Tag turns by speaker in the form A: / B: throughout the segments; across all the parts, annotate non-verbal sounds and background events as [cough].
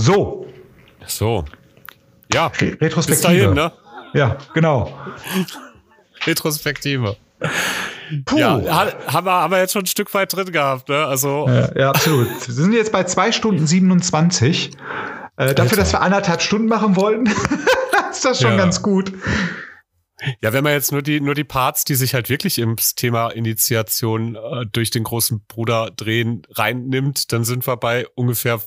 A: So.
B: So. Ja.
A: Retrospektive. Bis
B: dahin, ne?
A: Ja, genau.
B: Retrospektive. Puh. Ja, haben wir, haben wir jetzt schon ein Stück weit drin gehabt, ne? Also.
A: Ja, ja absolut. Wir sind jetzt bei zwei Stunden 27. Äh, dafür, dass wir anderthalb Stunden machen wollten, [laughs] ist das schon ja. ganz gut.
B: Ja, wenn man jetzt nur die, nur die Parts, die sich halt wirklich ins Thema Initiation äh, durch den großen Bruder drehen, reinnimmt, dann sind wir bei ungefähr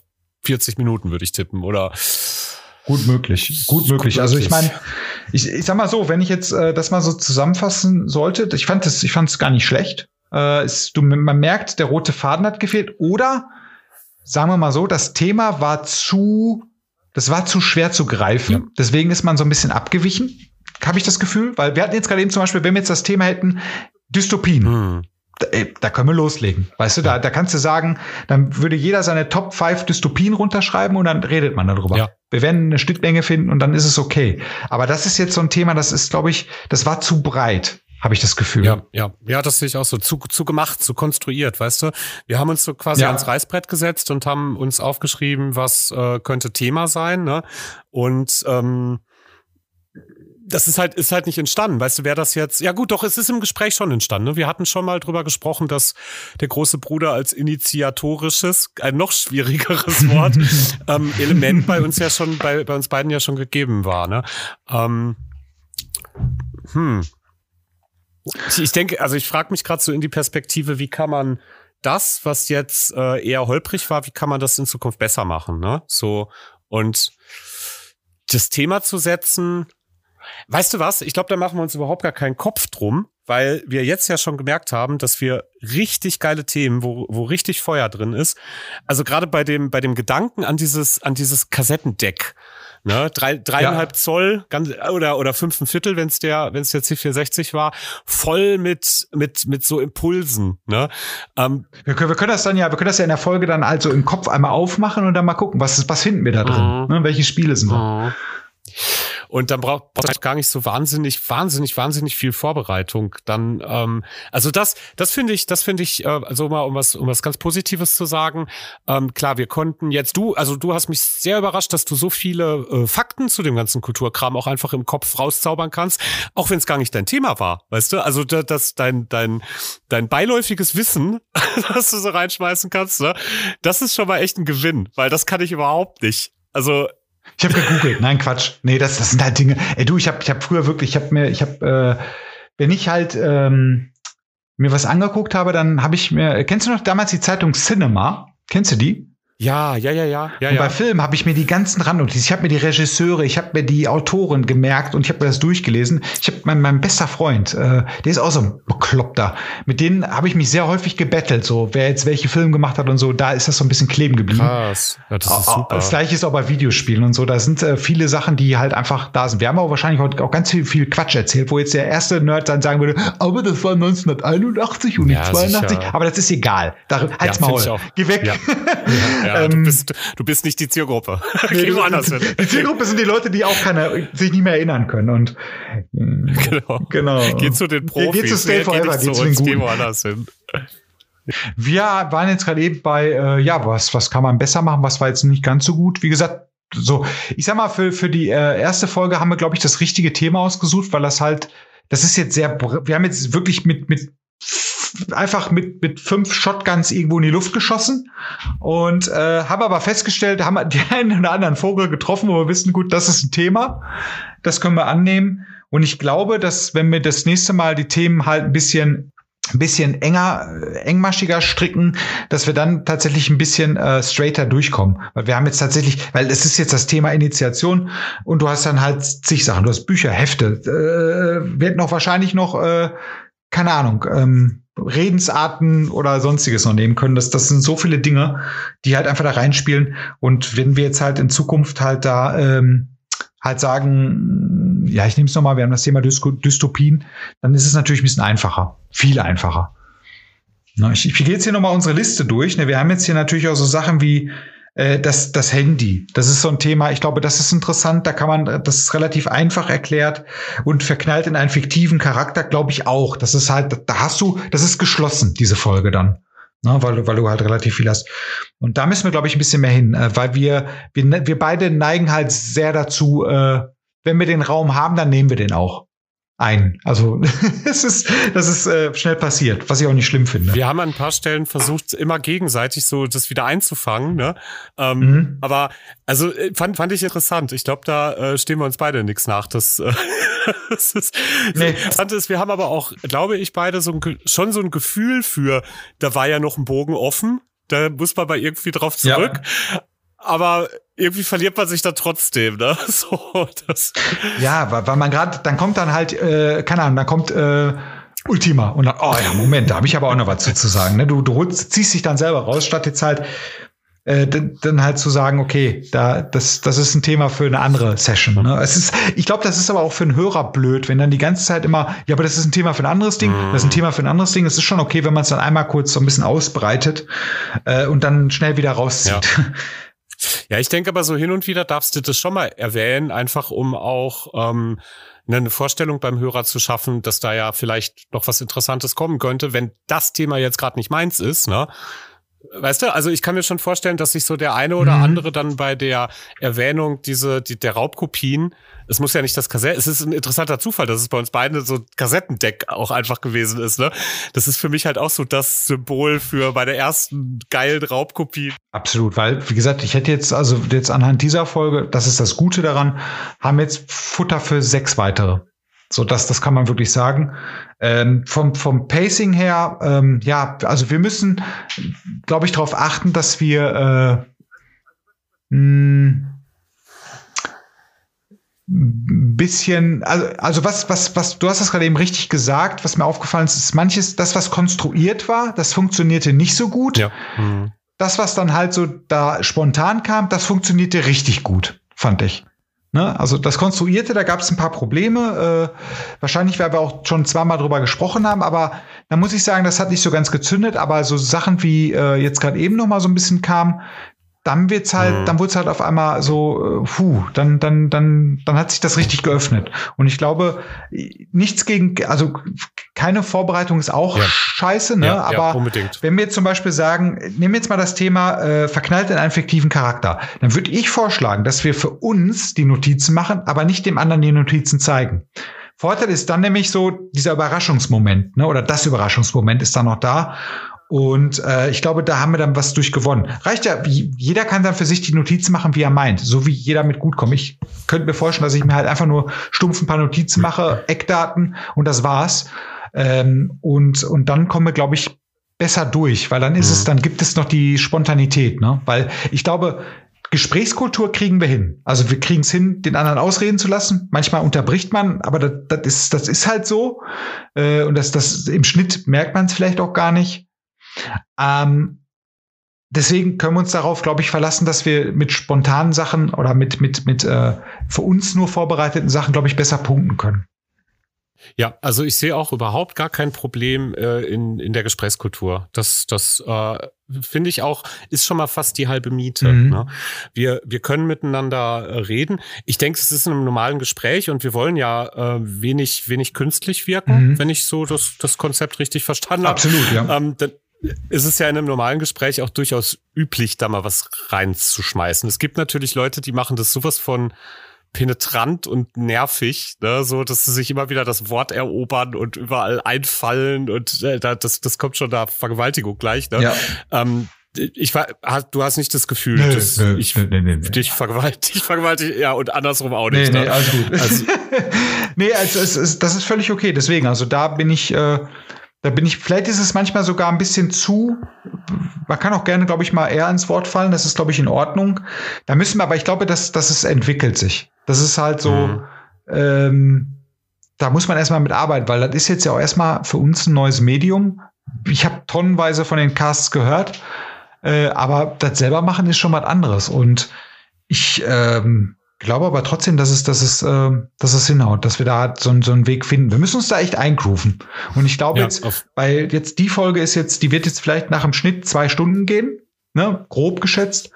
B: 40 Minuten, würde ich tippen, oder?
A: Gut möglich, gut möglich. Also ich meine, ich, ich sag mal so, wenn ich jetzt äh, das mal so zusammenfassen sollte, ich fand es, ich fand es gar nicht schlecht. Äh, es, du, man merkt, der rote Faden hat gefehlt. Oder sagen wir mal so, das Thema war zu, das war zu schwer zu greifen. Ja. Deswegen ist man so ein bisschen abgewichen, habe ich das Gefühl. Weil wir hatten jetzt gerade eben zum Beispiel, wenn wir jetzt das Thema hätten, Dystopien. Hm ey, da können wir loslegen. Weißt du, da, da kannst du sagen, dann würde jeder seine Top 5 Dystopien runterschreiben und dann redet man darüber. Ja. Wir werden eine Schnittmenge finden und dann ist es okay. Aber das ist jetzt so ein Thema, das ist, glaube ich, das war zu breit habe ich das Gefühl.
B: Ja, ja, ja, das sehe ich auch so. Zu, zu gemacht, zu konstruiert, weißt du? Wir haben uns so quasi ja. ans Reißbrett gesetzt und haben uns aufgeschrieben, was äh, könnte Thema sein, ne? Und ähm, das ist halt, ist halt nicht entstanden. Weißt du, wer das jetzt, ja gut, doch, es ist im Gespräch schon entstanden. Ne? Wir hatten schon mal drüber gesprochen, dass der große Bruder als initiatorisches, ein noch schwierigeres [laughs] Wort, ähm, Element bei uns ja schon, bei, bei uns beiden ja schon gegeben war. Ne? Ähm, hm. Ich denke, also ich frage mich gerade so in die Perspektive, wie kann man das, was jetzt äh, eher holprig war, wie kann man das in Zukunft besser machen? Ne? So und das Thema zu setzen, Weißt du was? Ich glaube, da machen wir uns überhaupt gar keinen Kopf drum, weil wir jetzt ja schon gemerkt haben, dass wir richtig geile Themen, wo, wo richtig Feuer drin ist. Also gerade bei dem, bei dem Gedanken an dieses, an dieses Kassettendeck. Ne, drei, dreieinhalb ja. Zoll ganz, oder oder fünf ein Viertel, wenn es der wenn es der C460 war, voll mit mit mit so Impulsen. Ne?
A: Ähm, wir, können, wir können das dann ja, wir können das ja in der Folge dann also im Kopf einmal aufmachen und dann mal gucken, was was finden wir da drin, mhm. ne? welche Spiele sind da. Mhm.
B: Und dann braucht man gar nicht so wahnsinnig, wahnsinnig, wahnsinnig viel Vorbereitung. Dann, ähm, also das, das finde ich, das finde ich, äh, also mal um was, um was ganz Positives zu sagen. Ähm, klar, wir konnten jetzt du, also du hast mich sehr überrascht, dass du so viele äh, Fakten zu dem ganzen Kulturkram auch einfach im Kopf rauszaubern kannst, auch wenn es gar nicht dein Thema war, weißt du? Also das, dein, dein, dein beiläufiges Wissen, [laughs] das du so reinschmeißen kannst, ne? das ist schon mal echt ein Gewinn, weil das kann ich überhaupt nicht. Also
A: ich habe gegoogelt. Nein, Quatsch. Nee, das, das sind halt Dinge. Ey, du, ich habe ich hab früher wirklich, ich habe mir, ich habe, äh, wenn ich halt ähm, mir was angeguckt habe, dann habe ich mir, kennst du noch damals die Zeitung Cinema? Kennst du die?
B: Ja, ja, ja, ja. ja
A: und bei Filmen habe ich mir die ganzen Randnotizen, ich habe mir die Regisseure, ich habe mir die Autoren gemerkt und ich habe mir das durchgelesen. Ich habe mein, mein bester Freund, äh, der ist auch so ein Bekloppter. Mit denen habe ich mich sehr häufig gebettelt, so wer jetzt welche Filme gemacht hat und so. Da ist das so ein bisschen kleben geblieben.
B: Krass, ja, das ist super.
A: Das gleiche ist auch bei Videospielen und so. Da sind äh, viele Sachen, die halt einfach da sind. Wir haben aber wahrscheinlich heute auch ganz viel, viel Quatsch erzählt, wo jetzt der erste Nerd dann sagen würde, aber das war 1981 und nicht ja, 82. Sicher. Aber das ist egal. Da, halt's ja, Maul. Geh weg. Ja. [laughs]
B: Ja, ähm, du, bist, du bist nicht die Zielgruppe. [laughs]
A: Nee, Geh woanders hin. Die [laughs] Zielgruppe sind die Leute, die auch keine, sich nicht mehr erinnern können. Und [laughs]
B: genau. genau. Geh zu den Profis.
A: Geh zu Stay Forever,
B: geh zu, den Guten. Geh woanders hin.
A: Wir waren jetzt gerade eben bei, äh, ja, was, was kann man besser machen, was war jetzt nicht ganz so gut. Wie gesagt, so, ich sag mal, für, für die äh, erste Folge haben wir, glaube ich, das richtige Thema ausgesucht, weil das halt, das ist jetzt sehr, wir haben jetzt wirklich mit, mit einfach mit, mit fünf Shotguns irgendwo in die Luft geschossen und äh, haben aber festgestellt, haben [laughs] die einen oder anderen Vogel getroffen, wo wir wissen, gut, das ist ein Thema, das können wir annehmen. Und ich glaube, dass wenn wir das nächste Mal die Themen halt ein bisschen ein bisschen enger, äh, engmaschiger stricken, dass wir dann tatsächlich ein bisschen äh, straighter durchkommen. Weil wir haben jetzt tatsächlich, weil es ist jetzt das Thema Initiation und du hast dann halt zig Sachen. Du hast Bücher, Hefte, äh, wird noch wahrscheinlich noch, äh, keine Ahnung, ähm, Redensarten oder sonstiges noch nehmen können. Das, das sind so viele Dinge, die halt einfach da reinspielen. Und wenn wir jetzt halt in Zukunft halt da ähm, halt sagen, ja, ich nehme es nochmal, wir haben das Thema Dystopien, dann ist es natürlich ein bisschen einfacher. Viel einfacher. Ich, ich gehe jetzt hier nochmal unsere Liste durch. Ne, wir haben jetzt hier natürlich auch so Sachen wie äh, das, das Handy. Das ist so ein Thema, ich glaube, das ist interessant. Da kann man, das ist relativ einfach erklärt und verknallt in einen fiktiven Charakter, glaube ich auch. Das ist halt, da hast du, das ist geschlossen, diese Folge dann. Ne, weil, du, weil du halt relativ viel hast. Und da müssen wir, glaube ich, ein bisschen mehr hin, äh, weil wir, wir, wir beide neigen halt sehr dazu, äh, wenn wir den Raum haben, dann nehmen wir den auch ein. Also [laughs] es ist, das ist äh, schnell passiert, was ich auch nicht schlimm finde.
B: Wir haben an ein paar Stellen versucht, immer gegenseitig so das wieder einzufangen. Ne? Ähm, mhm. Aber also äh, fand, fand ich interessant. Ich glaube, da äh, stehen wir uns beide nichts nach. Das, äh, [laughs] das ist, nee. ist, wir haben aber auch, glaube ich, beide so ein, schon so ein Gefühl für, da war ja noch ein Bogen offen. Da muss man mal irgendwie drauf zurück. Ja aber irgendwie verliert man sich da trotzdem, ne? [laughs] So,
A: das. Ja, weil, weil man gerade, dann kommt dann halt, äh, keine Ahnung, dann kommt äh, Ultima und dann, oh ja, Moment, da habe ich aber auch noch was zu, zu sagen. Ne? Du, du ziehst dich dann selber raus, statt jetzt halt äh, dann halt zu sagen, okay, da das das ist ein Thema für eine andere Session. Ne? Es ist, ich glaube, das ist aber auch für einen Hörer blöd, wenn dann die ganze Zeit immer, ja, aber das ist ein Thema für ein anderes Ding, das ist ein Thema für ein anderes Ding. Es ist schon okay, wenn man es dann einmal kurz so ein bisschen ausbreitet äh, und dann schnell wieder rauszieht. Ja. [laughs]
B: Ja, ich denke aber so hin und wieder darfst du das schon mal erwähnen, einfach um auch ähm, eine Vorstellung beim Hörer zu schaffen, dass da ja vielleicht noch was Interessantes kommen könnte, wenn das Thema jetzt gerade nicht meins ist, ne? Weißt du, also ich kann mir schon vorstellen, dass sich so der eine oder mhm. andere dann bei der Erwähnung diese, die, der Raubkopien, es muss ja nicht das Kassett, es ist ein interessanter Zufall, dass es bei uns beiden so ein Kassettendeck auch einfach gewesen ist, ne? Das ist für mich halt auch so das Symbol für meine ersten geilen Raubkopien.
A: Absolut, weil, wie gesagt, ich hätte jetzt, also jetzt anhand dieser Folge, das ist das Gute daran, haben jetzt Futter für sechs weitere. So, das, das kann man wirklich sagen. Ähm, vom, vom Pacing her, ähm, ja, also wir müssen, glaube ich, darauf achten, dass wir äh, mh, bisschen, also, also was, was, was, du hast das gerade eben richtig gesagt, was mir aufgefallen ist, ist manches, das, was konstruiert war, das funktionierte nicht so gut. Ja. Mhm. Das, was dann halt so da spontan kam, das funktionierte richtig gut, fand ich. Ne? Also das Konstruierte, da gab es ein paar Probleme. Äh, wahrscheinlich, weil wir auch schon zweimal drüber gesprochen haben, aber da muss ich sagen, das hat nicht so ganz gezündet, aber so Sachen wie äh, jetzt gerade eben noch mal so ein bisschen kam, dann wird's halt, mhm. dann wurde es halt auf einmal so, äh, puh, dann, dann, dann, dann hat sich das richtig geöffnet. Und ich glaube, nichts gegen, also keine Vorbereitung ist auch ja. scheiße, ne? Ja, Aber ja, wenn wir jetzt zum Beispiel sagen, nehmen wir jetzt mal das Thema äh, verknallt in einen fiktiven Charakter, dann würde ich vorschlagen, dass wir für uns die Notizen machen, aber nicht dem anderen die Notizen zeigen. Vorteil ist dann nämlich so dieser Überraschungsmoment, ne? Oder das Überraschungsmoment ist dann noch da. Und äh, ich glaube, da haben wir dann was durchgewonnen. Reicht ja, jeder kann dann für sich die Notizen machen, wie er meint, so wie jeder mit gut kommt. Ich könnte mir vorstellen, dass ich mir halt einfach nur stumpf ein paar Notizen mache, Eckdaten und das war's. Ähm, und, und dann kommen wir, glaube ich, besser durch, weil dann ist mhm. es, dann gibt es noch die Spontanität, ne? Weil ich glaube, Gesprächskultur kriegen wir hin. Also wir kriegen es hin, den anderen ausreden zu lassen. Manchmal unterbricht man, aber das, das, ist, das ist halt so. Äh, und das, das im Schnitt merkt man es vielleicht auch gar nicht. Ähm, deswegen können wir uns darauf, glaube ich, verlassen, dass wir mit spontanen Sachen oder mit, mit, mit äh, für uns nur vorbereiteten Sachen, glaube ich, besser punkten können.
B: Ja, also ich sehe auch überhaupt gar kein Problem äh, in, in der Gesprächskultur. Das, das äh, finde ich auch, ist schon mal fast die halbe Miete. Mhm. Ne? Wir, wir können miteinander äh, reden. Ich denke, es ist in einem normalen Gespräch und wir wollen ja äh, wenig, wenig künstlich wirken, mhm. wenn ich so das, das Konzept richtig verstanden habe.
A: Absolut, ja.
B: Ähm, dann, ist es ja in einem normalen Gespräch auch durchaus üblich, da mal was reinzuschmeißen. Es gibt natürlich Leute, die machen das sowas von penetrant und nervig, ne? so dass sie sich immer wieder das Wort erobern und überall einfallen und äh, das, das kommt schon da Vergewaltigung gleich. Ne? Ja. Ähm, ich war, du hast nicht das Gefühl, nö, dass nö, ich nö, nö, dich vergewaltige, vergewaltige, ja, und andersrum auch nicht. Nee,
A: nee, ne? alles gut. Also, [laughs] nee, also es ist, das ist völlig okay. Deswegen, also da bin ich, äh, da bin ich, vielleicht ist es manchmal sogar ein bisschen zu, man kann auch gerne, glaube ich, mal eher ins Wort fallen, das ist, glaube ich, in Ordnung. Da müssen wir, aber ich glaube, dass, dass es entwickelt sich. Das ist halt so, mhm. ähm, da muss man erstmal mit arbeiten, weil das ist jetzt ja auch erstmal für uns ein neues Medium. Ich habe tonnenweise von den Casts gehört, äh, aber das selber machen ist schon was anderes. Und ich, ähm, glaube aber trotzdem, dass es, dass es, äh, dass es hinhaut, dass wir da so, so einen Weg finden. Wir müssen uns da echt eingrooven. Und ich glaube ja, jetzt, weil jetzt die Folge ist jetzt, die wird jetzt vielleicht nach dem Schnitt zwei Stunden gehen, ne, grob geschätzt.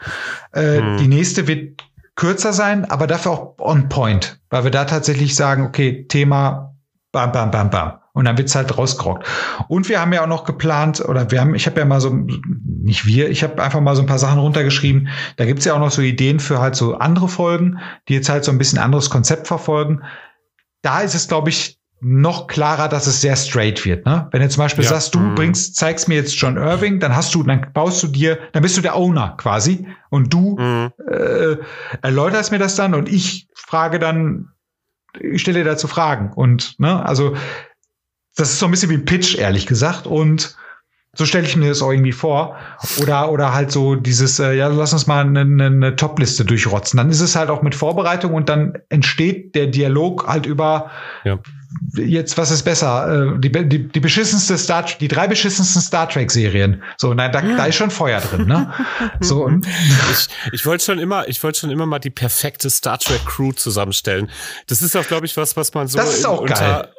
A: Äh, hm. Die nächste wird kürzer sein, aber dafür auch on point, weil wir da tatsächlich sagen, okay, Thema bam, bam, bam, bam. Und dann wird's halt rausgerockt. Und wir haben ja auch noch geplant, oder wir haben, ich habe ja mal so, nicht wir, ich habe einfach mal so ein paar Sachen runtergeschrieben. Da gibt's ja auch noch so Ideen für halt so andere Folgen, die jetzt halt so ein bisschen anderes Konzept verfolgen. Da ist es, glaube ich, noch klarer, dass es sehr straight wird. Ne? Wenn du zum Beispiel ja. sagst, du mhm. bringst, zeigst mir jetzt John Irving, dann hast du, dann baust du dir, dann bist du der Owner quasi und du mhm. äh, erläuterst mir das dann und ich frage dann, ich stelle dazu Fragen. Und ne, also das ist so ein bisschen wie ein Pitch, ehrlich gesagt. Und so stelle ich mir das auch irgendwie vor. Oder, oder halt so dieses, äh, ja, lass uns mal eine, eine Top-Liste durchrotzen. Dann ist es halt auch mit Vorbereitung und dann entsteht der Dialog halt über ja. jetzt, was ist besser? Äh, die, die, die beschissenste Star die drei beschissensten Star Trek-Serien. So, nein, da, da ist schon Feuer drin, ne? [laughs] so, und
B: ich, ich wollte schon immer, ich wollte schon immer mal die perfekte Star Trek-Crew zusammenstellen. Das ist auch, glaube ich, was, was man so
A: das ist auch unter, geil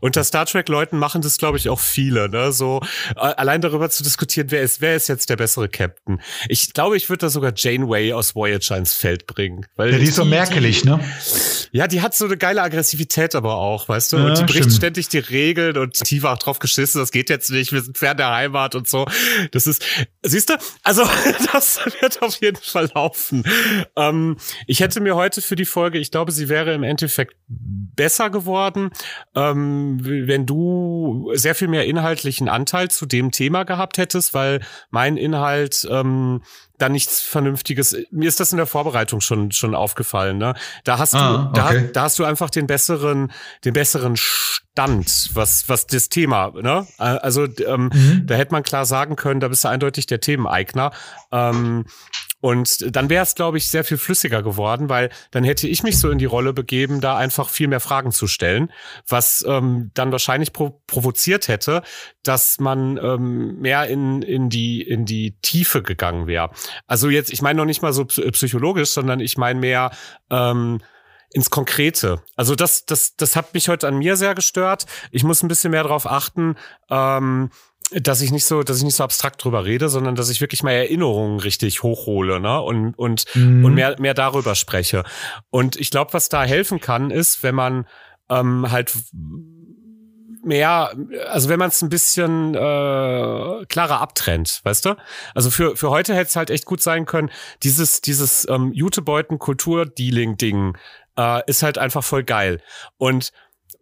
B: unter Star Trek-Leuten machen das, glaube ich, auch viele, ne? So äh, allein darüber zu diskutieren, wer ist, wer ist jetzt der bessere Captain. Ich glaube, ich würde da sogar Janeway aus Voyager ins Feld bringen.
A: Weil ja, die ist so merkelig, ne?
B: Ja, die hat so eine geile Aggressivität aber auch, weißt du? Ja, und die bricht stimmt. ständig die Regeln und Tiva auch drauf geschissen, das geht jetzt nicht, wir sind fern der Heimat und so. Das ist, siehst du? Also, [laughs] das wird auf jeden Fall laufen. Ähm, ich hätte mir heute für die Folge, ich glaube, sie wäre im Endeffekt besser geworden. Ähm, wenn du sehr viel mehr inhaltlichen Anteil zu dem Thema gehabt hättest, weil mein Inhalt ähm, da nichts Vernünftiges. Mir ist das in der Vorbereitung schon schon aufgefallen. Ne? Da hast ah, du, okay. da, da hast du einfach den besseren, den besseren Stand, was was das Thema. Ne? Also ähm, mhm. da hätte man klar sagen können, da bist du eindeutig der Themeneigner. Ähm, und dann wäre es, glaube ich, sehr viel flüssiger geworden, weil dann hätte ich mich so in die Rolle begeben, da einfach viel mehr Fragen zu stellen, was ähm, dann wahrscheinlich pro provoziert hätte, dass man ähm, mehr in, in, die, in die Tiefe gegangen wäre. Also jetzt, ich meine noch nicht mal so psychologisch, sondern ich meine mehr ähm, ins Konkrete. Also das, das, das hat mich heute an mir sehr gestört. Ich muss ein bisschen mehr darauf achten, ähm, dass ich nicht so, dass ich nicht so abstrakt drüber rede, sondern dass ich wirklich mal Erinnerungen richtig hochhole, ne? Und und mhm. und mehr mehr darüber spreche. Und ich glaube, was da helfen kann, ist, wenn man ähm, halt mehr, also wenn man es ein bisschen äh, klarer abtrennt, weißt du? Also für für heute hätte es halt echt gut sein können, dieses dieses ähm, Jutebeuten Kultur Dealing Ding äh, ist halt einfach voll geil und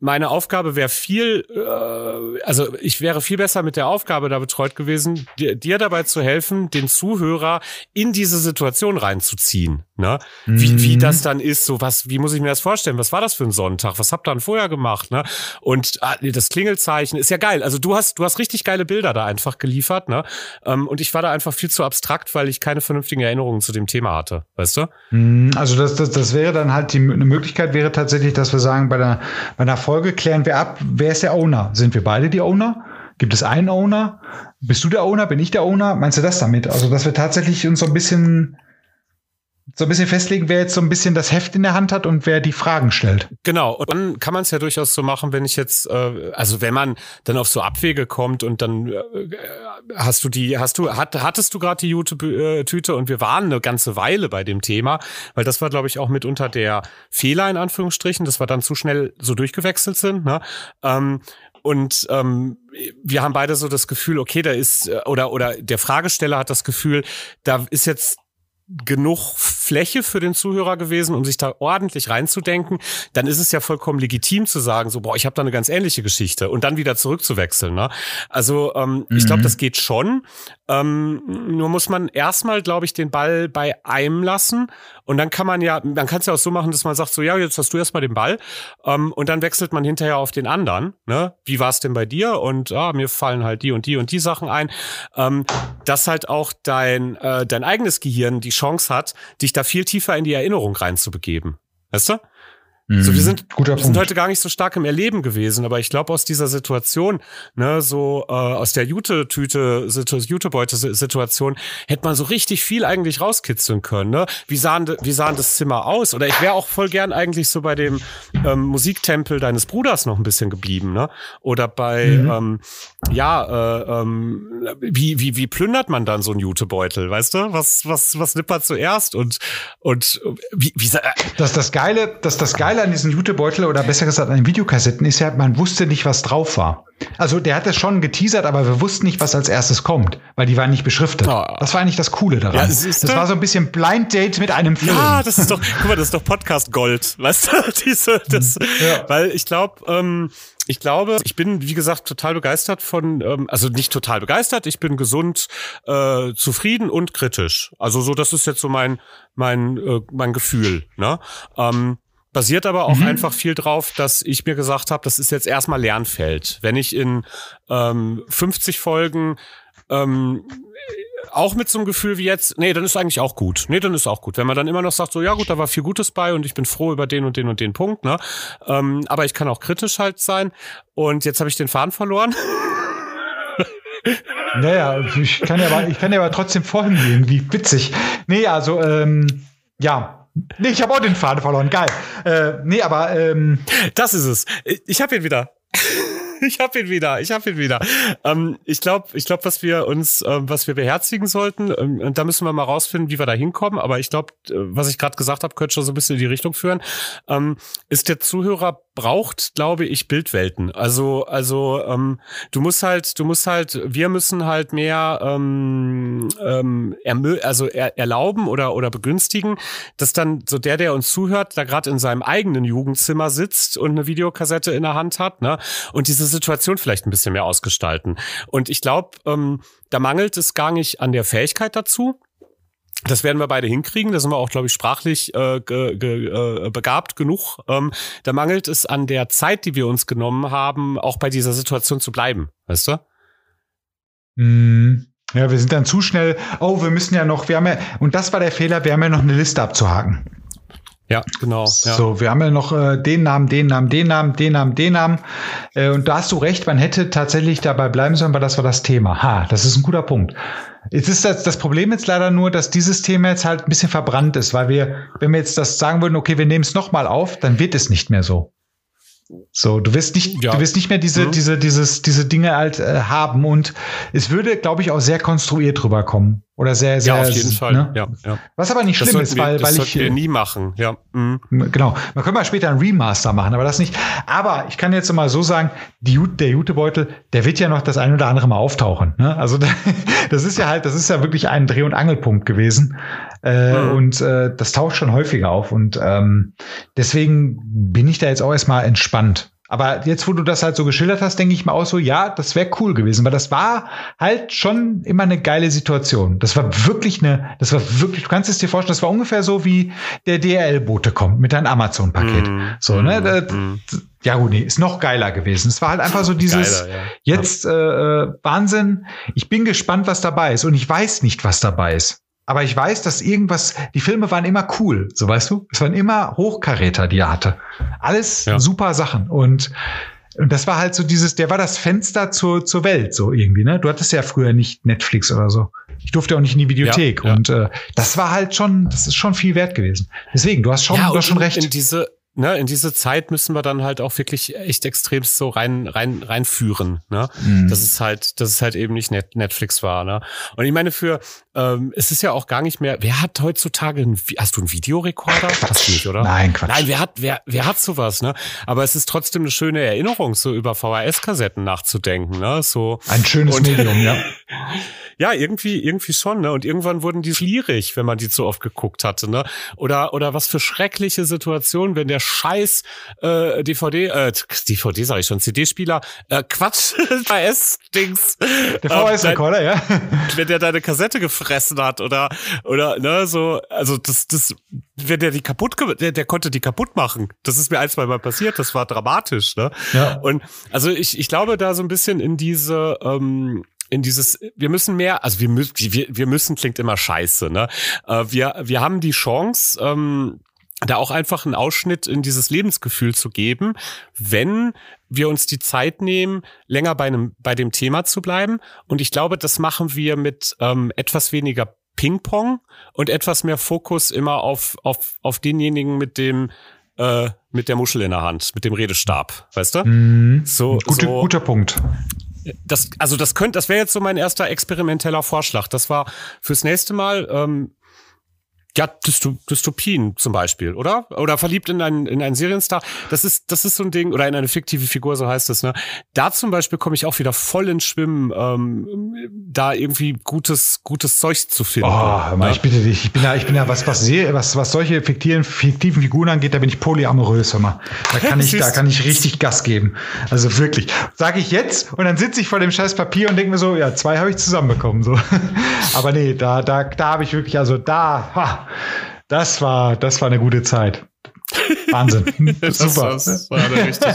B: meine Aufgabe wäre viel, äh, also ich wäre viel besser mit der Aufgabe da betreut gewesen, dir, dir dabei zu helfen, den Zuhörer in diese Situation reinzuziehen. Ne? Mhm. Wie, wie das dann ist, so was, wie muss ich mir das vorstellen? Was war das für ein Sonntag? Was habt ihr dann vorher gemacht? Ne? Und ah, das Klingelzeichen ist ja geil. Also du hast, du hast richtig geile Bilder da einfach geliefert, ne? Ähm, und ich war da einfach viel zu abstrakt, weil ich keine vernünftigen Erinnerungen zu dem Thema hatte, weißt du?
A: Mhm. Also das, das, das wäre dann halt die eine Möglichkeit wäre tatsächlich, dass wir sagen, bei der, bei einer Folge klären wir ab, wer ist der Owner? Sind wir beide die Owner? Gibt es einen Owner? Bist du der Owner? Bin ich der Owner? Meinst du das damit? Also, dass wir tatsächlich uns so ein bisschen so ein bisschen festlegen, wer jetzt so ein bisschen das Heft in der Hand hat und wer die Fragen stellt.
B: Genau, und dann kann man es ja durchaus so machen, wenn ich jetzt, äh, also wenn man dann auf so Abwege kommt und dann äh, hast du die, hast du, hat, hattest du gerade die YouTube-Tüte und wir waren eine ganze Weile bei dem Thema, weil das war, glaube ich, auch mitunter der Fehler in Anführungsstrichen, dass wir dann zu schnell so durchgewechselt sind. Ne? Ähm, und ähm, wir haben beide so das Gefühl, okay, da ist, äh, oder, oder der Fragesteller hat das Gefühl, da ist jetzt genug Fläche für den Zuhörer gewesen, um sich da ordentlich reinzudenken, dann ist es ja vollkommen legitim zu sagen, so, boah, ich habe da eine ganz ähnliche Geschichte und dann wieder zurückzuwechseln. Ne? Also ähm, mhm. ich glaube, das geht schon. Ähm, nur muss man erstmal, glaube ich, den Ball bei einem lassen und dann kann man ja, man kann es ja auch so machen, dass man sagt, so, ja, jetzt hast du erstmal den Ball ähm, und dann wechselt man hinterher auf den anderen. Ne? Wie war es denn bei dir? Und ah, mir fallen halt die und die und die Sachen ein. Ähm, dass halt auch dein, äh, dein eigenes Gehirn die Chance hat, dich da viel tiefer in die Erinnerung reinzubegeben. Weißt du? So, wir mhm. sind, wir sind heute gar nicht so stark im Erleben gewesen, aber ich glaube aus dieser Situation, ne, so äh, aus der Jute-Tüte, Jute-Beute-Situation, hätte man so richtig viel eigentlich rauskitzeln können. Ne? Wie sahen, wie sahen das Zimmer aus? Oder ich wäre auch voll gern eigentlich so bei dem, ähm, Musiktempel deines Bruders noch ein bisschen geblieben, ne? Oder bei, mhm. ähm, ja, äh, ähm, wie, wie, wie plündert man dann so einen Jutebeutel, weißt du? Was, was, was nimmt man zuerst und, und wie, wie
A: äh, das, das Geile, das, das Geile an diesen Jutebeutel oder besser gesagt an den Videokassetten ist ja, man wusste nicht, was drauf war. Also der hat es schon geteasert, aber wir wussten nicht, was als erstes kommt, weil die waren nicht beschriftet. Oh. Das war eigentlich das Coole daran. Ja, das war so ein bisschen Blind Date mit einem Film.
B: Ja, das ist doch, guck mal, das ist doch Podcast Gold, weißt du? [laughs] Diese, das, ja. Weil ich glaube, ähm, ich glaube, ich bin, wie gesagt, total begeistert von, ähm, also nicht total begeistert, ich bin gesund, äh, zufrieden und kritisch. Also so, das ist jetzt so mein, mein, äh, mein Gefühl. Ne? Ähm, Basiert aber auch mhm. einfach viel drauf, dass ich mir gesagt habe, das ist jetzt erstmal Lernfeld. Wenn ich in ähm, 50 Folgen ähm, auch mit so einem Gefühl wie jetzt, nee, dann ist eigentlich auch gut. Nee, dann ist auch gut. Wenn man dann immer noch sagt, so, ja gut, da war viel Gutes bei und ich bin froh über den und den und den Punkt, ne? Ähm, aber ich kann auch kritisch halt sein. Und jetzt habe ich den Faden verloren. [laughs]
A: Naja, ich kann ja aber, ich kann ja aber trotzdem vorhin gehen, wie witzig. Nee, also, ähm, ja, Nee, ich habe auch den Faden verloren. Geil. Äh, nee, aber ähm
B: das ist es. Ich habe ihn wieder. [laughs] ich habe ihn wieder, ich habe ihn wieder. Ähm, ich glaube, ich glaube, was wir uns, ähm, was wir beherzigen sollten, ähm, und da müssen wir mal rausfinden, wie wir da hinkommen. Aber ich glaube, äh, was ich gerade gesagt habe, könnte schon so ein bisschen in die Richtung führen. Ähm, ist der Zuhörer braucht, glaube ich, Bildwelten. Also, also ähm, du musst halt, du musst halt, wir müssen halt mehr ähm, ähm, also er erlauben oder oder begünstigen, dass dann so der, der uns zuhört, da gerade in seinem eigenen Jugendzimmer sitzt und eine Videokassette in der Hand hat, ne, und diese Situation vielleicht ein bisschen mehr ausgestalten. Und ich glaube, ähm, da mangelt es gar nicht an der Fähigkeit dazu. Das werden wir beide hinkriegen. Da sind wir auch, glaube ich, sprachlich äh, ge, ge, äh, begabt genug. Ähm, da mangelt es an der Zeit, die wir uns genommen haben, auch bei dieser Situation zu bleiben. Weißt du?
A: Mm. Ja, wir sind dann zu schnell. Oh, wir müssen ja noch, wir haben ja, und das war der Fehler, wir haben ja noch eine Liste abzuhaken.
B: Ja, genau.
A: Ja. So, wir haben ja noch äh, den Namen, den Namen, den Namen, den Namen, den Namen. Äh, und da hast du recht, man hätte tatsächlich dabei bleiben sollen, weil das war das Thema. Ha, das ist ein guter Punkt. Jetzt ist das, das Problem jetzt leider nur, dass dieses Thema jetzt halt ein bisschen verbrannt ist, weil wir, wenn wir jetzt das sagen würden, okay, wir nehmen es nochmal auf, dann wird es nicht mehr so. So, du wirst nicht, ja. du wirst nicht mehr diese, mhm. diese, dieses, diese Dinge halt äh, haben und es würde, glaube ich, auch sehr konstruiert rüberkommen. Oder sehr, sehr.
B: Ja, auf jeden Fall. Ne? Ja,
A: ja. Was aber nicht das schlimm ist, weil,
B: wir, das
A: weil ich.
B: wir nie machen, ja.
A: Mhm. Genau. Man könnte mal später ein Remaster machen, aber das nicht. Aber ich kann jetzt mal so sagen, die, der Jutebeutel, der wird ja noch das ein oder andere Mal auftauchen. Ne? Also [laughs] das ist ja halt, das ist ja wirklich ein Dreh- und Angelpunkt gewesen. Äh, mhm. Und äh, das taucht schon häufiger auf. Und ähm, deswegen bin ich da jetzt auch erstmal entspannt. Aber jetzt, wo du das halt so geschildert hast, denke ich mal auch so, ja, das wäre cool gewesen, weil das war halt schon immer eine geile Situation. Das war wirklich eine, das war wirklich, du kannst es dir vorstellen, das war ungefähr so wie der DRL-Bote kommt mit deinem Amazon-Paket. Mm, so, ne? Mm, das, mm. Ja, gut, nee, ist noch geiler gewesen. Es war halt einfach so dieses, Geiler, ja. jetzt äh, äh, Wahnsinn. Ich bin gespannt, was dabei ist und ich weiß nicht, was dabei ist. Aber ich weiß, dass irgendwas, die Filme waren immer cool, so weißt du? Es waren immer Hochkaräter, die er hatte. Alles ja. super Sachen. Und, und das war halt so dieses, der war das Fenster zur, zur Welt, so irgendwie, ne? Du hattest ja früher nicht Netflix oder so. Ich durfte auch nicht in die Videothek. Ja, ja. Und äh, das war halt schon, das ist schon viel wert gewesen. Deswegen, du hast schon, du hast schon recht.
B: In diese, ne, in diese Zeit müssen wir dann halt auch wirklich echt extremst so rein, rein, reinführen, ne? Mhm. Das ist halt, das ist halt eben nicht Net Netflix war, ne? Und ich meine, für, ähm, es ist ja auch gar nicht mehr, wer hat heutzutage, ein, hast du einen Videorekorder? Hast du nicht, oder?
A: Nein, Quatsch.
B: Nein, wer hat, wer, wer hat sowas, ne? Aber es ist trotzdem eine schöne Erinnerung, so über VHS-Kassetten nachzudenken, ne? So.
A: Ein schönes und, Medium, ja. [laughs]
B: ja, irgendwie, irgendwie schon, ne? Und irgendwann wurden die schwierig, wenn man die zu oft geguckt hatte, ne? Oder, oder was für schreckliche Situationen, wenn der scheiß äh, DVD, äh, DVD sag ich schon, CD-Spieler, äh, Quatsch, [laughs] VHS-Dings.
A: Der VHS-Rekorder, ähm, ja.
B: Wenn der deine Kassette gefressen hat oder, oder, ne, so, also das, das, wenn der die kaputt, der, der konnte die kaputt machen. Das ist mir ein, zwei Mal passiert, das war dramatisch, ne? Ja. Und also ich, ich glaube da so ein bisschen in diese, ähm, in dieses, wir müssen mehr, also wir müssen, wir, wir müssen klingt immer scheiße, ne? Äh, wir, wir haben die Chance, ähm, da auch einfach einen Ausschnitt in dieses Lebensgefühl zu geben, wenn wir uns die Zeit nehmen, länger bei, einem, bei dem Thema zu bleiben. Und ich glaube, das machen wir mit ähm, etwas weniger Ping-Pong und etwas mehr Fokus immer auf, auf, auf denjenigen mit dem äh, mit der Muschel in der Hand, mit dem Redestab, weißt du?
A: Mhm. So, Gute, so, guter Punkt.
B: Das, also das könnte, das wäre jetzt so mein erster experimenteller Vorschlag. Das war fürs nächste Mal. Ähm, ja, Dystopien zum Beispiel, oder? Oder verliebt in einen, in einen Serienstar. Das ist, das ist so ein Ding, oder in eine fiktive Figur, so heißt es, ne? Da zum Beispiel komme ich auch wieder voll ins Schwimmen, ähm, da irgendwie gutes, gutes Zeug zu finden.
A: Oh, ne? ich bitte dich. Ich bin ja, ich bin ja, was, was, was, was solche fiktiven, fiktiven Figuren angeht, da bin ich polyamorös, hör mal. Da kann [laughs] ich, da kann ich richtig Gas geben. Also wirklich. Sage ich jetzt und dann sitze ich vor dem scheiß Papier und denke mir so, ja, zwei habe ich zusammenbekommen, so. [laughs] Aber nee, da, da, da habe ich wirklich, also da, ha, das war, das war eine gute Zeit. Wahnsinn. [laughs]
B: das, Super. Das war eine richtig,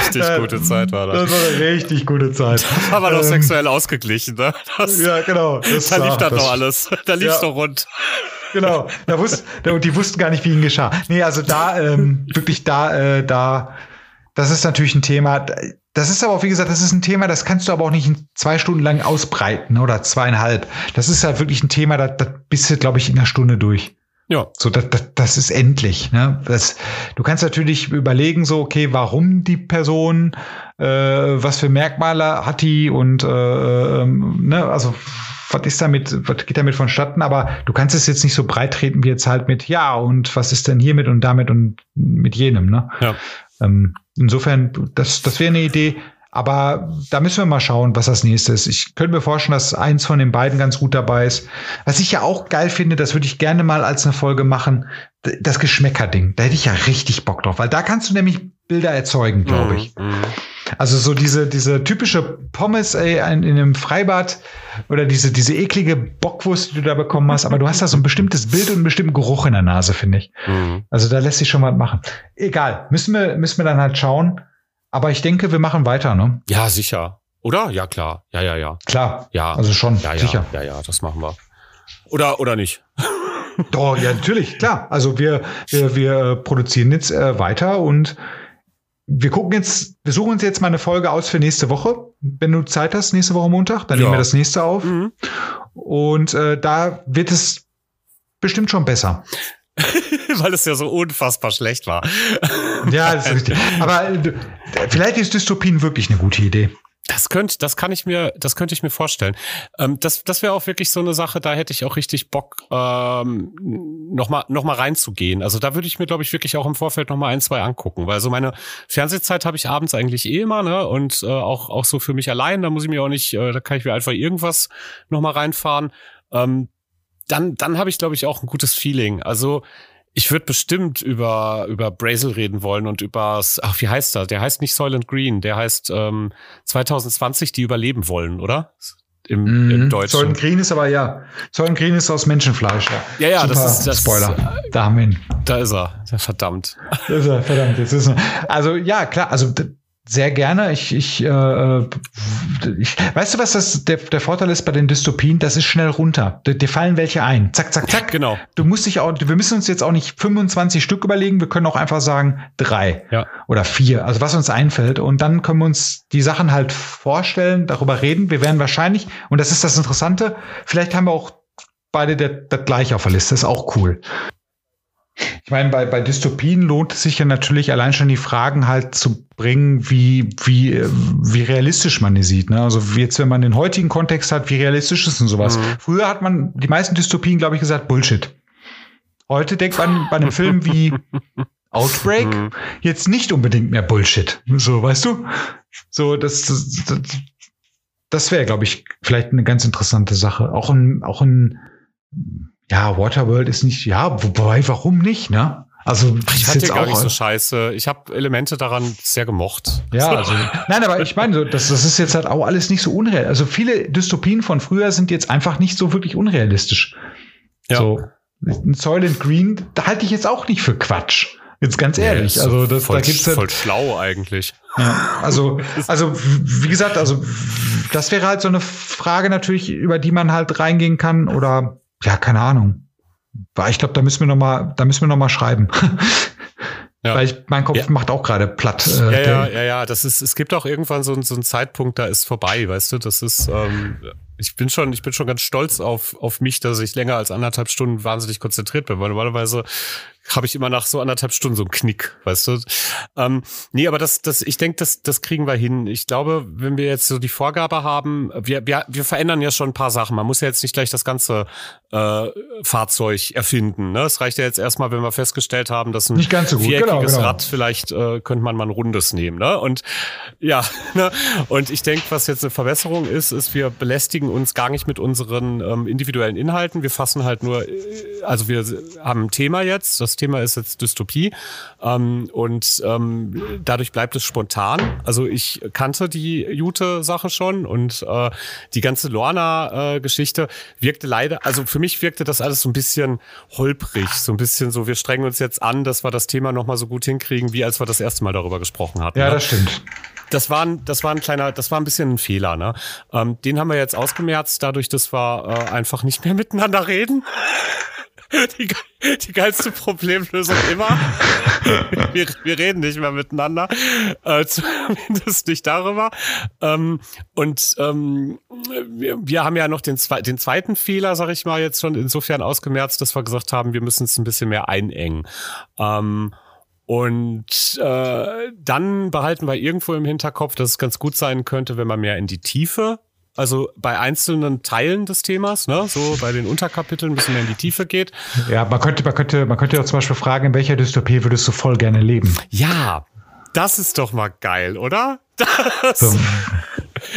B: richtig gute Zeit, war das.
A: Das war eine richtig gute Zeit.
B: Da war noch ähm, sexuell ausgeglichen, ne?
A: Das, ja, genau.
B: Das da lief das doch alles. Da lief es ja. doch rund.
A: Genau. Da wusste, und die wussten gar nicht, wie ihnen geschah. Nee, also da, ähm, wirklich da, äh, da, das ist natürlich ein Thema. Das ist aber auch, wie gesagt, das ist ein Thema, das kannst du aber auch nicht zwei Stunden lang ausbreiten oder zweieinhalb. Das ist halt wirklich ein Thema, da, da bist du, glaube ich, in einer Stunde durch. Ja. So, das, das, das ist endlich. Ne? Das, du kannst natürlich überlegen, so, okay, warum die Person, äh, was für Merkmale hat die und äh, ähm, ne, also was ist damit, was geht damit vonstatten, aber du kannst es jetzt nicht so breit treten wie jetzt halt mit, ja, und was ist denn hiermit und damit und mit jenem, ne? Ja. Ähm, insofern, das, das wäre eine Idee. Aber da müssen wir mal schauen, was das nächste ist. Ich könnte mir vorstellen, dass eins von den beiden ganz gut dabei ist. Was ich ja auch geil finde, das würde ich gerne mal als eine Folge machen, das Geschmäckerding. Da hätte ich ja richtig Bock drauf, weil da kannst du nämlich Bilder erzeugen, glaube ich. Mm, mm. Also so diese, diese typische Pommes ey, in, in einem Freibad oder diese, diese eklige Bockwurst, die du da bekommen hast, aber du hast da so ein bestimmtes Bild und einen bestimmten Geruch in der Nase, finde ich. Mhm. Also da lässt sich schon mal machen. Egal, müssen wir, müssen wir dann halt schauen. Aber ich denke, wir machen weiter, ne?
B: Ja, sicher. Oder? Ja, klar. Ja, ja, ja.
A: Klar.
B: Ja.
A: Also schon,
B: ja, ja.
A: sicher.
B: Ja, ja, das machen wir. Oder, oder nicht?
A: Doch, ja, natürlich, klar. Also wir, wir, wir produzieren jetzt äh, weiter und wir gucken jetzt, wir suchen uns jetzt mal eine Folge aus für nächste Woche. Wenn du Zeit hast, nächste Woche Montag, dann ja. nehmen wir das nächste auf. Mhm. Und äh, da wird es bestimmt schon besser. [laughs]
B: Weil es ja so unfassbar schlecht war.
A: ja, das ist [laughs] richtig. Aber äh, vielleicht ist Dystopien wirklich eine gute Idee.
B: Das könnte, das kann ich mir, das könnte ich mir vorstellen. Ähm, das, das wäre auch wirklich so eine Sache, da hätte ich auch richtig Bock, ähm, nochmal noch mal reinzugehen. Also da würde ich mir, glaube ich, wirklich auch im Vorfeld nochmal ein, zwei angucken. Weil so meine Fernsehzeit habe ich abends eigentlich eh immer, ne? Und äh, auch, auch so für mich allein, da muss ich mir auch nicht, äh, da kann ich mir einfach irgendwas nochmal reinfahren. Ähm, dann, dann habe ich, glaube ich, auch ein gutes Feeling. Also ich würde bestimmt über, über Brazel reden wollen und über, ach, wie heißt er? Der heißt nicht Soylent Green, der heißt ähm, 2020, die überleben wollen, oder?
A: Im, mhm. im Deutschen. Soylent Green ist aber ja. Soylent Green ist aus Menschenfleisch,
B: ja. Ja, ja, das ist das.
A: Spoiler. Da haben wir ihn.
B: Da ist er. Verdammt.
A: Da ist er, verdammt. Jetzt ist er. Also ja, klar, also sehr gerne. Ich, ich, äh, ich, weißt du, was das der, der Vorteil ist bei den Dystopien? Das ist schnell runter. Dir, dir fallen welche ein. Zack, zack, zack.
B: Genau.
A: Du musst dich auch, wir müssen uns jetzt auch nicht 25 Stück überlegen. Wir können auch einfach sagen drei
B: ja.
A: oder vier. Also was uns einfällt. Und dann können wir uns die Sachen halt vorstellen, darüber reden. Wir werden wahrscheinlich, und das ist das Interessante, vielleicht haben wir auch beide das gleiche auf der Liste. Das ist auch cool. Ich meine, bei, bei Dystopien lohnt es sich ja natürlich allein schon die Fragen halt zu bringen, wie, wie, wie realistisch man die sieht. Ne? Also jetzt, wenn man den heutigen Kontext hat, wie realistisch ist denn sowas? Mhm. Früher hat man die meisten Dystopien, glaube ich, gesagt, Bullshit. Heute denkt man bei einem Film wie Outbreak mhm. jetzt nicht unbedingt mehr Bullshit. So, weißt du? So, das, das, das, das wäre, glaube ich, vielleicht eine ganz interessante Sache. Auch ein, auch ein ja, Waterworld ist nicht, ja, wobei, warum nicht, ne? Also
B: ich fand jetzt gar auch nicht so scheiße. Ich habe Elemente daran sehr gemocht.
A: Ja, also nein, aber ich meine, so, das, das ist jetzt halt auch alles nicht so unreal. Also viele Dystopien von früher sind jetzt einfach nicht so wirklich unrealistisch. Ja. So ein Soylent Green da halte ich jetzt auch nicht für Quatsch. Jetzt ganz ehrlich. Nee, also das,
B: voll,
A: da gibt's halt,
B: voll schlau eigentlich.
A: Ja, also, [laughs] also wie gesagt, also das wäre halt so eine Frage natürlich, über die man halt reingehen kann oder ja, keine Ahnung. Ich glaube, da müssen wir noch mal, da müssen wir noch mal schreiben. [laughs] Ja. Weil ich, mein Kopf ja. macht auch gerade platt.
B: Äh, ja, ja, ja, ja. Das ist, es gibt auch irgendwann so, so einen Zeitpunkt, da ist vorbei, weißt du. Das ist, ähm, ich bin schon, ich bin schon ganz stolz auf, auf mich, dass ich länger als anderthalb Stunden wahnsinnig konzentriert bin. Weil normalerweise habe ich immer nach so anderthalb Stunden so einen Knick, weißt du? Ähm, nee, aber das, das, ich denke, das, das kriegen wir hin. Ich glaube, wenn wir jetzt so die Vorgabe haben, wir, wir, wir verändern ja schon ein paar Sachen. Man muss ja jetzt nicht gleich das ganze äh, Fahrzeug erfinden. Ne? Es reicht ja jetzt erstmal, wenn wir festgestellt haben, dass ein
A: nicht ganz so gut.
B: viereckiges
A: genau, genau.
B: Rad vielleicht äh, könnte man mal ein rundes nehmen. Ne? Und ja, [laughs] ne? und ich denke, was jetzt eine Verbesserung ist, ist, wir belästigen uns gar nicht mit unseren ähm, individuellen Inhalten. Wir fassen halt nur, äh, also wir haben ein Thema jetzt. Das Thema ist jetzt Dystopie ähm, und ähm, dadurch bleibt es spontan. Also ich kannte die Jute-Sache schon und äh, die ganze Lorna-Geschichte wirkte leider, also für mich wirkte das alles so ein bisschen holprig, so ein bisschen so, wir strengen uns jetzt an, dass wir das Thema nochmal so gut hinkriegen, wie als wir das erste Mal darüber gesprochen hatten.
A: Ja,
B: ne?
A: das stimmt.
B: Das war, ein, das war ein kleiner, das war ein bisschen ein Fehler. Ne? Ähm, den haben wir jetzt ausgemerzt, dadurch, dass wir äh, einfach nicht mehr miteinander reden. [laughs] Die, die geilste Problemlösung immer. [laughs] Wir, wir reden nicht mehr miteinander. Äh, zumindest nicht darüber. Ähm, und ähm, wir, wir haben ja noch den, zwe den zweiten Fehler, sag ich mal, jetzt schon insofern ausgemerzt, dass wir gesagt haben, wir müssen es ein bisschen mehr einengen. Ähm, und äh, dann behalten wir irgendwo im Hinterkopf, dass es ganz gut sein könnte, wenn man mehr in die Tiefe also bei einzelnen Teilen des Themas, ne, so bei den Unterkapiteln ein bisschen mehr in die Tiefe geht.
A: Ja, man könnte, man könnte, man könnte auch zum Beispiel fragen, in welcher Dystopie würdest du voll gerne leben?
B: Ja, das ist doch mal geil, oder? [laughs] Das. So.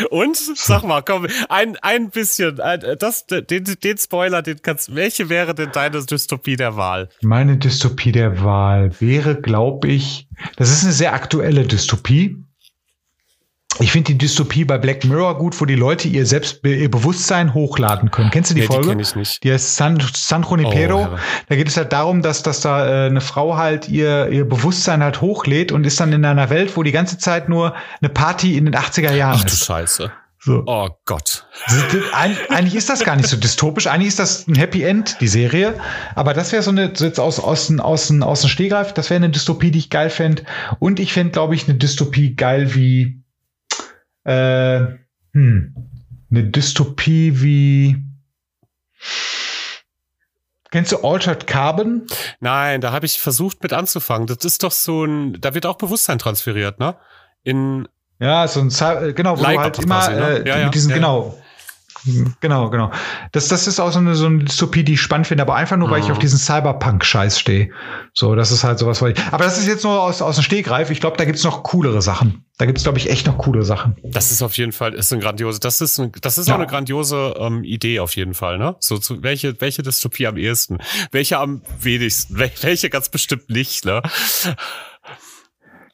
B: Und sag mal, komm, ein, ein bisschen, das, den, den Spoiler, den kannst, welche wäre denn deine Dystopie der Wahl?
A: Meine Dystopie der Wahl wäre, glaube ich, das ist eine sehr aktuelle Dystopie. Ich finde die Dystopie bei Black Mirror gut, wo die Leute ihr selbst ihr Bewusstsein hochladen können. Kennst du die nee, Folge? Die
B: kenn ich nicht.
A: Die heißt San, San Junipero. Oh, da geht es halt darum, dass, dass da äh, eine Frau halt ihr, ihr Bewusstsein halt hochlädt und ist dann in einer Welt, wo die ganze Zeit nur eine Party in den 80er Jahren
B: Ach,
A: ist.
B: Ach du Scheiße. So. Oh Gott.
A: Eigentlich ist das gar nicht so dystopisch. Eigentlich ist das ein Happy End, die Serie. Aber das wäre so eine, so jetzt aus, aus, aus, aus dem Stehgreif, das wäre eine Dystopie, die ich geil fände. Und ich fände, glaube ich, eine Dystopie geil wie äh, hm, eine Dystopie wie Kennst du Altered Carbon?
B: Nein, da habe ich versucht mit anzufangen. Das ist doch so ein, da wird auch Bewusstsein transferiert, ne? In
A: ja, so ein genau, wo Leiber du halt immer quasi, ne? äh, ja, ja, mit diesen ja. genau Genau, genau. Das, das ist auch so eine, so eine Dystopie, die ich spannend finde, aber einfach nur, weil ich auf diesen Cyberpunk-Scheiß stehe. So, das ist halt sowas, weil ich, aber das ist jetzt nur aus, aus dem Stehgreif. Ich glaube, da gibt's noch coolere Sachen. Da gibt's glaube ich, echt noch coole Sachen.
B: Das ist auf jeden Fall, ist ein grandiose, das ist, ein, das ist ja. auch eine grandiose ähm, Idee auf jeden Fall, ne? So, zu, welche, welche Dystopie am ehesten? Welche am wenigsten? Welche ganz bestimmt nicht, ne?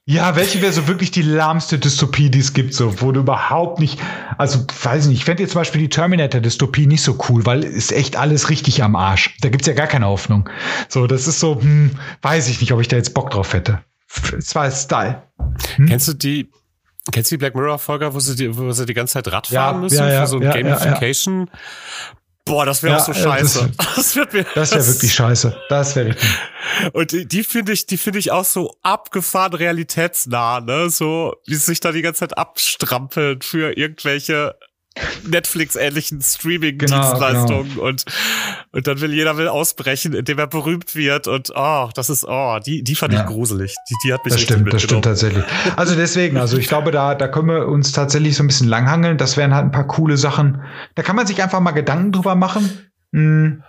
A: Ja, welche wäre so wirklich die lahmste Dystopie, die es gibt, so, wo du überhaupt nicht, also, weiß ich nicht, ich fände jetzt zum Beispiel die Terminator-Dystopie nicht so cool, weil ist echt alles richtig am Arsch. Da gibt's ja gar keine Hoffnung. So, das ist so, hm, weiß ich nicht, ob ich da jetzt Bock drauf hätte. Es war Style.
B: Hm? Kennst du die, kennst du die Black Mirror-Folge, wo sie die, wo sie die ganze Zeit Rad fahren ja, müssen
A: ja, ja,
B: für so ein Gamification? Boah, das wäre ja, auch so scheiße.
A: Das, [laughs] das wird mir. Das wäre wirklich scheiße. Das wäre richtig.
B: Und die, die finde ich, die finde ich auch so abgefahren realitätsnah, ne? So, wie sie sich da die ganze Zeit abstrampeln für irgendwelche [laughs] Netflix-ähnlichen Streaming-Dienstleistungen genau, genau. und, und dann will jeder will ausbrechen, indem er berühmt wird und oh, das ist, oh, die, die fand ja. ich gruselig. Die, die hat mich
A: Das stimmt, das stimmt tatsächlich. Also deswegen, also ich glaube, da, da können wir uns tatsächlich so ein bisschen langhangeln. Das wären halt ein paar coole Sachen. Da kann man sich einfach mal Gedanken drüber machen. Hm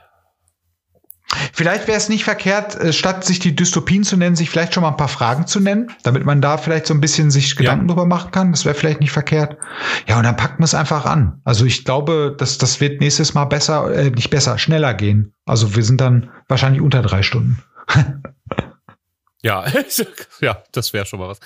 A: Vielleicht wäre es nicht verkehrt, äh, statt sich die Dystopien zu nennen, sich vielleicht schon mal ein paar Fragen zu nennen, damit man da vielleicht so ein bisschen sich Gedanken ja. drüber machen kann. Das wäre vielleicht nicht verkehrt. Ja, und dann packt man es einfach an. Also ich glaube, dass das wird nächstes Mal besser, äh, nicht besser, schneller gehen. Also wir sind dann wahrscheinlich unter drei Stunden. [laughs]
B: ja, [laughs] ja, das wäre schon mal was.